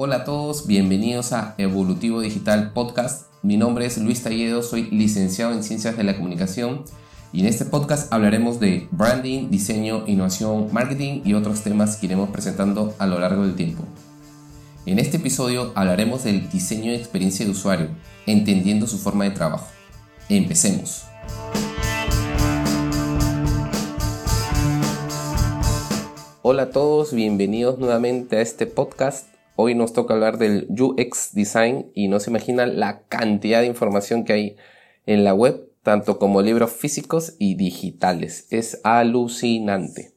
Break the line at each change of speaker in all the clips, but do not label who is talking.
Hola a todos, bienvenidos a Evolutivo Digital Podcast. Mi nombre es Luis Talledo, soy licenciado en Ciencias de la Comunicación y en este podcast hablaremos de branding, diseño, innovación, marketing y otros temas que iremos presentando a lo largo del tiempo. En este episodio hablaremos del diseño de experiencia de usuario, entendiendo su forma de trabajo. Empecemos. Hola a todos, bienvenidos nuevamente a este podcast. Hoy nos toca hablar del UX Design y no se imaginan la cantidad de información que hay en la web, tanto como libros físicos y digitales. Es alucinante.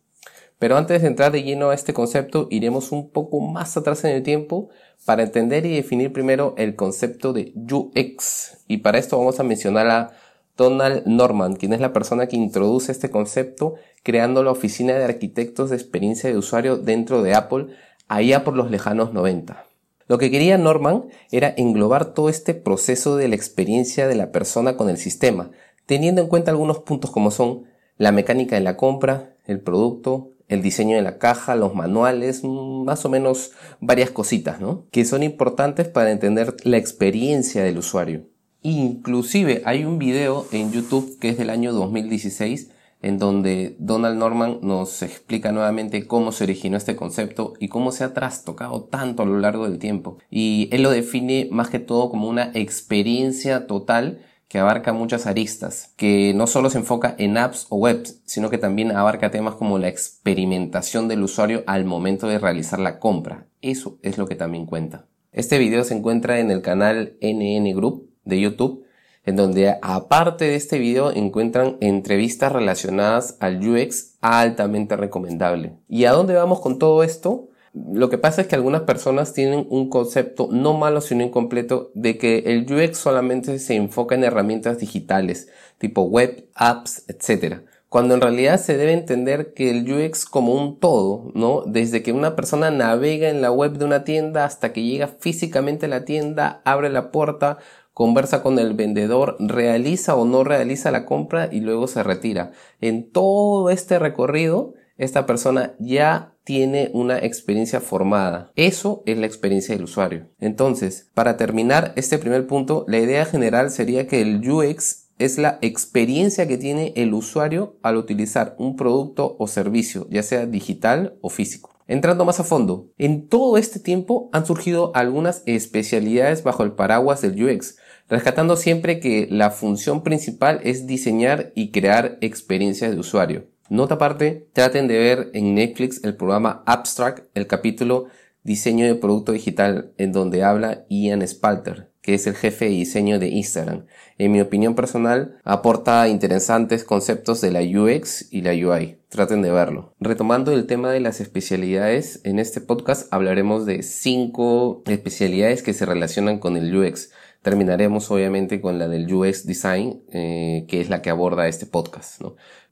Pero antes de entrar de lleno a este concepto, iremos un poco más atrás en el tiempo para entender y definir primero el concepto de UX. Y para esto vamos a mencionar a Donald Norman, quien es la persona que introduce este concepto creando la oficina de arquitectos de experiencia de usuario dentro de Apple allá por los lejanos 90. Lo que quería Norman era englobar todo este proceso de la experiencia de la persona con el sistema, teniendo en cuenta algunos puntos como son la mecánica de la compra, el producto, el diseño de la caja, los manuales, mm, más o menos varias cositas, ¿no? Que son importantes para entender la experiencia del usuario. Inclusive hay un video en YouTube que es del año 2016 en donde Donald Norman nos explica nuevamente cómo se originó este concepto y cómo se ha trastocado tanto a lo largo del tiempo. Y él lo define más que todo como una experiencia total que abarca muchas aristas, que no solo se enfoca en apps o webs, sino que también abarca temas como la experimentación del usuario al momento de realizar la compra. Eso es lo que también cuenta. Este video se encuentra en el canal NN Group de YouTube, en donde aparte de este video encuentran entrevistas relacionadas al UX altamente recomendable. ¿Y a dónde vamos con todo esto? Lo que pasa es que algunas personas tienen un concepto no malo sino incompleto de que el UX solamente se enfoca en herramientas digitales, tipo web, apps, etc. Cuando en realidad se debe entender que el UX como un todo, ¿no? Desde que una persona navega en la web de una tienda hasta que llega físicamente a la tienda, abre la puerta, conversa con el vendedor, realiza o no realiza la compra y luego se retira. En todo este recorrido, esta persona ya tiene una experiencia formada. Eso es la experiencia del usuario. Entonces, para terminar este primer punto, la idea general sería que el UX es la experiencia que tiene el usuario al utilizar un producto o servicio, ya sea digital o físico. Entrando más a fondo, en todo este tiempo han surgido algunas especialidades bajo el paraguas del UX, rescatando siempre que la función principal es diseñar y crear experiencias de usuario. Nota aparte, traten de ver en Netflix el programa Abstract, el capítulo Diseño de Producto Digital, en donde habla Ian Spalter, que es el jefe de diseño de Instagram. En mi opinión personal, aporta interesantes conceptos de la UX y la UI. Traten de verlo. Retomando el tema de las especialidades, en este podcast hablaremos de cinco especialidades que se relacionan con el UX. Terminaremos obviamente con la del UX Design, eh, que es la que aborda este podcast.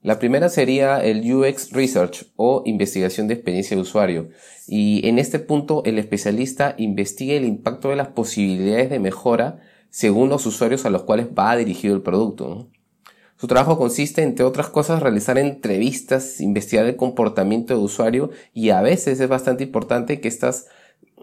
La primera sería el UX Research o investigación de experiencia de usuario. Y en este punto el especialista investiga el impacto de las posibilidades de mejora según los usuarios a los cuales va dirigido el producto. Su trabajo consiste, entre otras cosas, realizar entrevistas, investigar el comportamiento de usuario y a veces es bastante importante que estas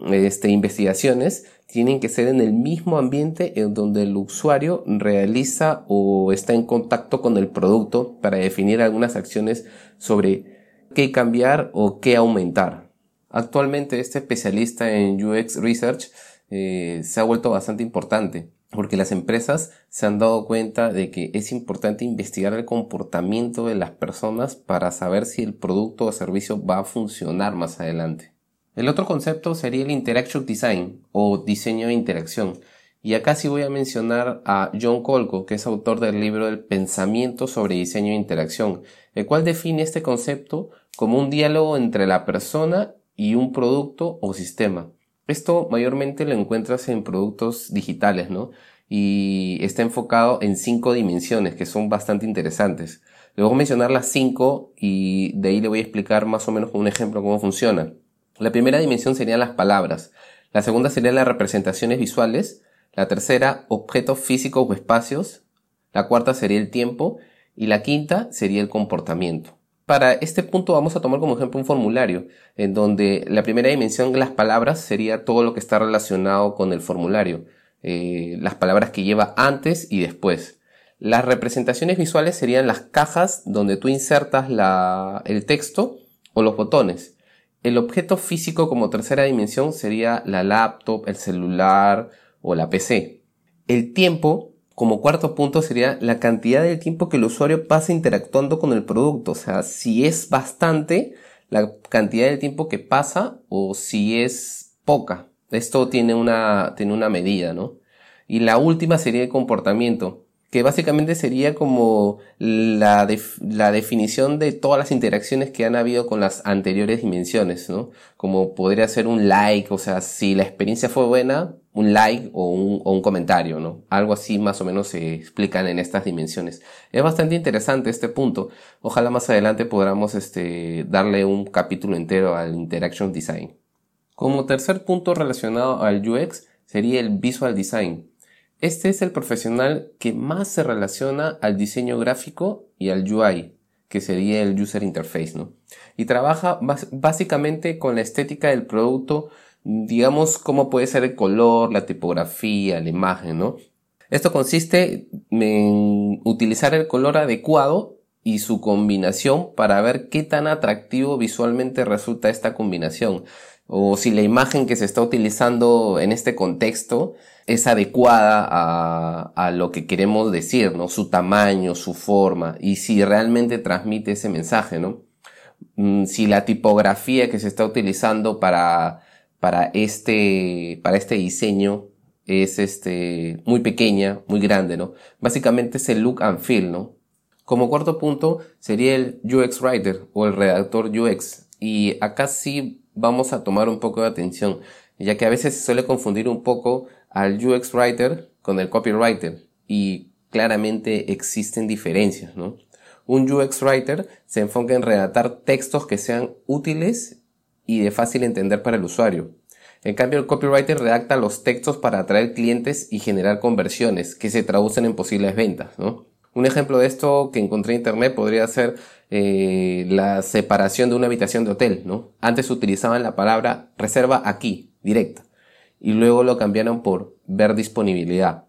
este, investigaciones tienen que ser en el mismo ambiente en donde el usuario realiza o está en contacto con el producto para definir algunas acciones sobre qué cambiar o qué aumentar. Actualmente este especialista en UX Research eh, se ha vuelto bastante importante porque las empresas se han dado cuenta de que es importante investigar el comportamiento de las personas para saber si el producto o servicio va a funcionar más adelante. El otro concepto sería el Interaction Design o diseño de interacción. Y acá sí voy a mencionar a John Colco, que es autor del libro El pensamiento sobre diseño de interacción, el cual define este concepto como un diálogo entre la persona y un producto o sistema. Esto mayormente lo encuentras en productos digitales, ¿no? Y está enfocado en cinco dimensiones que son bastante interesantes. Le mencionar las cinco y de ahí le voy a explicar más o menos con un ejemplo cómo funciona. La primera dimensión serían las palabras, la segunda serían las representaciones visuales, la tercera objetos físicos o espacios, la cuarta sería el tiempo y la quinta sería el comportamiento. Para este punto vamos a tomar como ejemplo un formulario, en donde la primera dimensión las palabras sería todo lo que está relacionado con el formulario, eh, las palabras que lleva antes y después. Las representaciones visuales serían las cajas donde tú insertas el texto o los botones. El objeto físico como tercera dimensión sería la laptop, el celular o la PC. El tiempo como cuarto punto sería la cantidad de tiempo que el usuario pasa interactuando con el producto. O sea, si es bastante la cantidad de tiempo que pasa o si es poca. Esto tiene una, tiene una medida, ¿no? Y la última sería el comportamiento que básicamente sería como la, la definición de todas las interacciones que han habido con las anteriores dimensiones, ¿no? Como podría ser un like, o sea, si la experiencia fue buena, un like o un, o un comentario, ¿no? Algo así más o menos se explican en estas dimensiones. Es bastante interesante este punto. Ojalá más adelante podamos este, darle un capítulo entero al Interaction Design. Como tercer punto relacionado al UX sería el Visual Design. Este es el profesional que más se relaciona al diseño gráfico y al UI, que sería el User Interface, ¿no? Y trabaja básicamente con la estética del producto, digamos, cómo puede ser el color, la tipografía, la imagen, ¿no? Esto consiste en utilizar el color adecuado y su combinación para ver qué tan atractivo visualmente resulta esta combinación o si la imagen que se está utilizando en este contexto es adecuada a, lo que queremos decir, ¿no? Su tamaño, su forma, y si realmente transmite ese mensaje, ¿no? Mm, si la tipografía que se está utilizando para, para este, para este diseño es este, muy pequeña, muy grande, ¿no? Básicamente es el look and feel, ¿no? Como cuarto punto sería el UX Writer o el redactor UX. Y acá sí vamos a tomar un poco de atención, ya que a veces se suele confundir un poco al UX Writer con el Copywriter y claramente existen diferencias, ¿no? Un UX Writer se enfoca en redactar textos que sean útiles y de fácil entender para el usuario. En cambio, el copywriter redacta los textos para atraer clientes y generar conversiones que se traducen en posibles ventas, ¿no? Un ejemplo de esto que encontré en internet podría ser eh, la separación de una habitación de hotel, ¿no? Antes utilizaban la palabra reserva aquí, directa, y luego lo cambiaron por ver disponibilidad.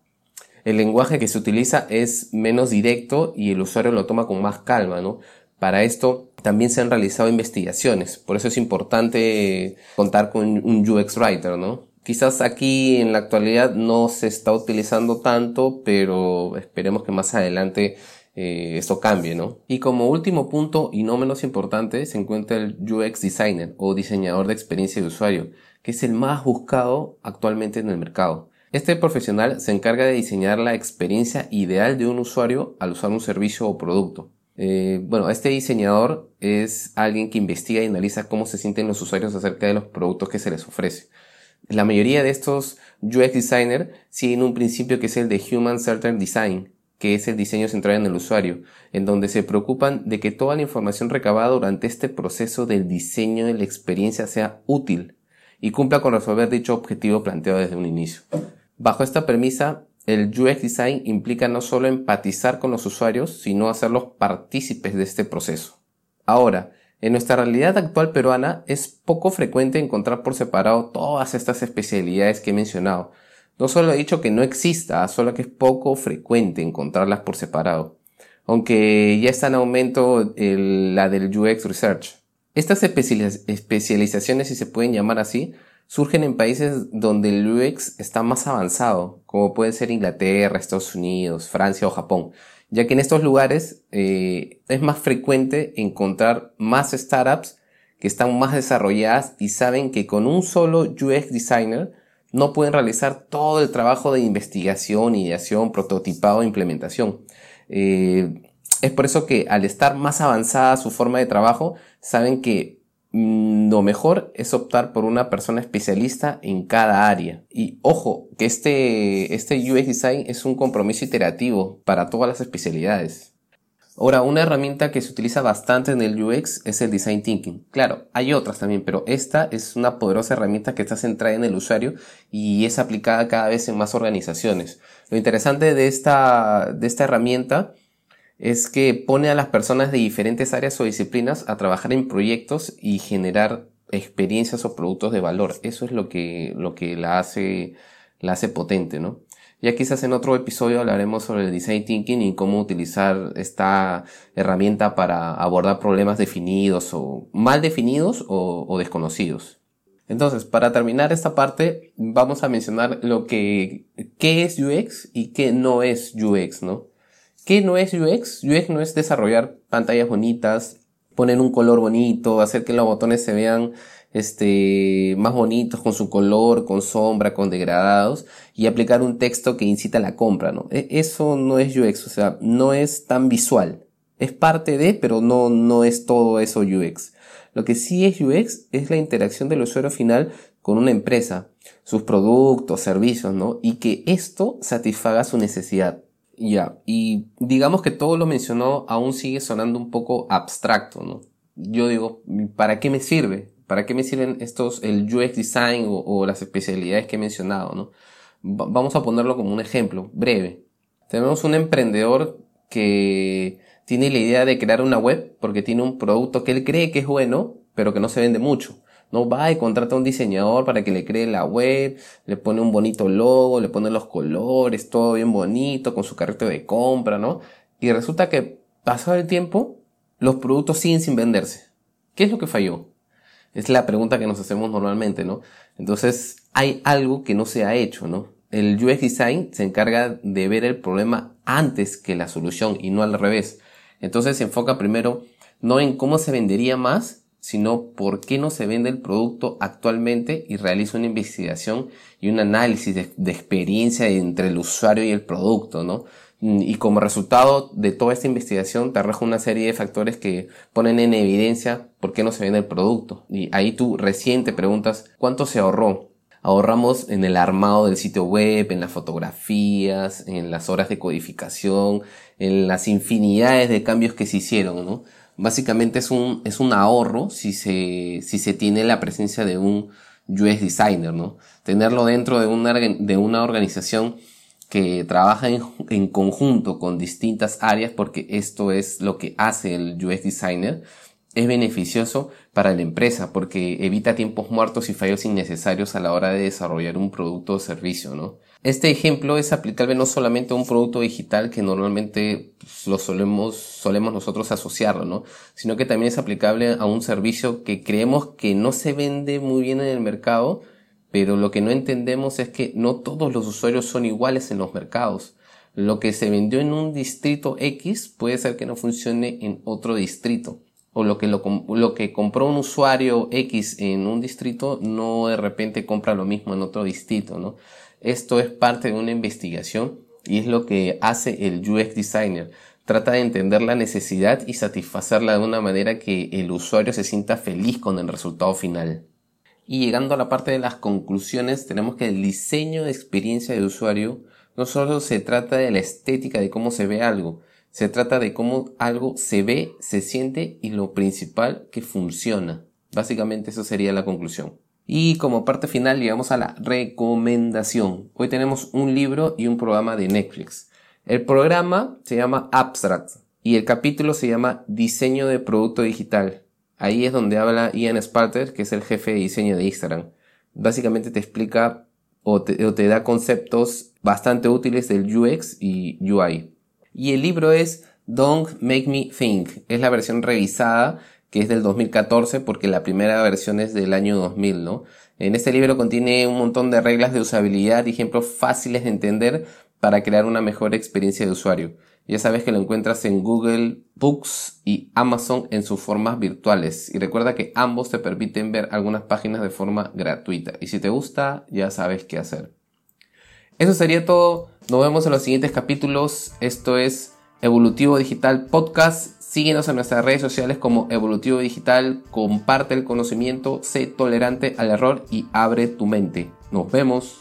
El lenguaje que se utiliza es menos directo y el usuario lo toma con más calma, ¿no? Para esto también se han realizado investigaciones, por eso es importante contar con un UX Writer, ¿no? Quizás aquí en la actualidad no se está utilizando tanto, pero esperemos que más adelante eh, esto cambie, ¿no? Y como último punto y no menos importante se encuentra el UX Designer o diseñador de experiencia de usuario, que es el más buscado actualmente en el mercado. Este profesional se encarga de diseñar la experiencia ideal de un usuario al usar un servicio o producto. Eh, bueno, este diseñador es alguien que investiga y analiza cómo se sienten los usuarios acerca de los productos que se les ofrece. La mayoría de estos UX designer siguen un principio que es el de Human Centered Design, que es el diseño centrado en el usuario, en donde se preocupan de que toda la información recabada durante este proceso del diseño de la experiencia sea útil y cumpla con resolver dicho objetivo planteado desde un inicio. Bajo esta premisa, el UX Design implica no solo empatizar con los usuarios, sino hacerlos partícipes de este proceso. Ahora, en nuestra realidad actual peruana es poco frecuente encontrar por separado todas estas especialidades que he mencionado. No solo he dicho que no exista, solo que es poco frecuente encontrarlas por separado. Aunque ya está en aumento la del UX Research. Estas especializaciones, si se pueden llamar así, surgen en países donde el UX está más avanzado, como pueden ser Inglaterra, Estados Unidos, Francia o Japón ya que en estos lugares eh, es más frecuente encontrar más startups que están más desarrolladas y saben que con un solo UX designer no pueden realizar todo el trabajo de investigación, ideación, prototipado e implementación. Eh, es por eso que al estar más avanzada su forma de trabajo, saben que Mm, lo mejor es optar por una persona especialista en cada área. Y ojo, que este, este UX Design es un compromiso iterativo para todas las especialidades. Ahora, una herramienta que se utiliza bastante en el UX es el Design Thinking. Claro, hay otras también, pero esta es una poderosa herramienta que está centrada en el usuario y es aplicada cada vez en más organizaciones. Lo interesante de esta, de esta herramienta es que pone a las personas de diferentes áreas o disciplinas a trabajar en proyectos y generar experiencias o productos de valor. Eso es lo que, lo que la hace, la hace potente, ¿no? Ya quizás en otro episodio hablaremos sobre el design thinking y cómo utilizar esta herramienta para abordar problemas definidos o mal definidos o, o desconocidos. Entonces, para terminar esta parte, vamos a mencionar lo que, qué es UX y qué no es UX, ¿no? ¿Qué no es UX? UX no es desarrollar pantallas bonitas, poner un color bonito, hacer que los botones se vean este, más bonitos con su color, con sombra, con degradados y aplicar un texto que incita a la compra, ¿no? E, eso no es UX, o sea, no es tan visual. Es parte de, pero no, no es todo eso UX. Lo que sí es UX es la interacción del usuario final con una empresa, sus productos, servicios, ¿no? Y que esto satisfaga su necesidad. Ya, y digamos que todo lo mencionó aún sigue sonando un poco abstracto, ¿no? Yo digo, ¿para qué me sirve? ¿Para qué me sirven estos, el UX design o, las especialidades que he mencionado, ¿no? vamos a ponerlo como un ejemplo breve. Tenemos un emprendedor que tiene la idea de crear una web porque tiene un producto que él cree que es bueno, pero que no se vende mucho. No va y contrata a un diseñador para que le cree la web, le pone un bonito logo, le pone los colores, todo bien bonito, con su carrito de compra, ¿no? Y resulta que pasado el tiempo, los productos siguen sin venderse. ¿Qué es lo que falló? Es la pregunta que nos hacemos normalmente, ¿no? Entonces, hay algo que no se ha hecho, ¿no? El UX Design se encarga de ver el problema antes que la solución y no al revés. Entonces se enfoca primero no en cómo se vendería más, sino por qué no se vende el producto actualmente y realiza una investigación y un análisis de, experiencia entre el usuario y el producto, ¿no? Y como resultado de toda esta investigación te arroja una serie de factores que ponen en evidencia por qué no se vende el producto. Y ahí tú recién te preguntas cuánto se ahorró. Ahorramos en el armado del sitio web, en las fotografías, en las horas de codificación, en las infinidades de cambios que se hicieron, ¿no? básicamente es un, es un ahorro si se, si se tiene la presencia de un UX designer, ¿no? Tenerlo dentro de una, de una organización que trabaja en, en, conjunto con distintas áreas, porque esto es lo que hace el UX designer, es beneficioso para la empresa porque evita tiempos muertos y fallos innecesarios a la hora de desarrollar un producto o servicio, ¿no? Este ejemplo es aplicable no solamente a un producto digital que normalmente pues, lo solemos, solemos nosotros asociarlo, ¿no? Sino que también es aplicable a un servicio que creemos que no se vende muy bien en el mercado, pero lo que no entendemos es que no todos los usuarios son iguales en los mercados. Lo que se vendió en un distrito X puede ser que no funcione en otro distrito. O lo que, lo, lo que compró un usuario X en un distrito no de repente compra lo mismo en otro distrito, ¿no? Esto es parte de una investigación y es lo que hace el UX designer. Trata de entender la necesidad y satisfacerla de una manera que el usuario se sienta feliz con el resultado final. Y llegando a la parte de las conclusiones, tenemos que el diseño de experiencia de usuario no solo se trata de la estética de cómo se ve algo, se trata de cómo algo se ve, se siente y lo principal que funciona. Básicamente eso sería la conclusión. Y como parte final llegamos a la recomendación. Hoy tenemos un libro y un programa de Netflix. El programa se llama Abstract y el capítulo se llama Diseño de Producto Digital. Ahí es donde habla Ian Sparter, que es el jefe de diseño de Instagram. Básicamente te explica o te, da conceptos bastante útiles del UX y UI. Y el libro es Don't Make Me Think. Es la versión revisada que es del 2014 porque la primera versión es del año 2000, ¿no? En este libro contiene un montón de reglas de usabilidad y ejemplos fáciles de entender para crear una mejor experiencia de usuario. Ya sabes que lo encuentras en Google Books y Amazon en sus formas virtuales. Y recuerda que ambos te permiten ver algunas páginas de forma gratuita. Y si te gusta, ya sabes qué hacer. Eso sería todo. Nos vemos en los siguientes capítulos. Esto es Evolutivo Digital Podcast. Síguenos en nuestras redes sociales como Evolutivo Digital, comparte el conocimiento, sé tolerante al error y abre tu mente. Nos vemos.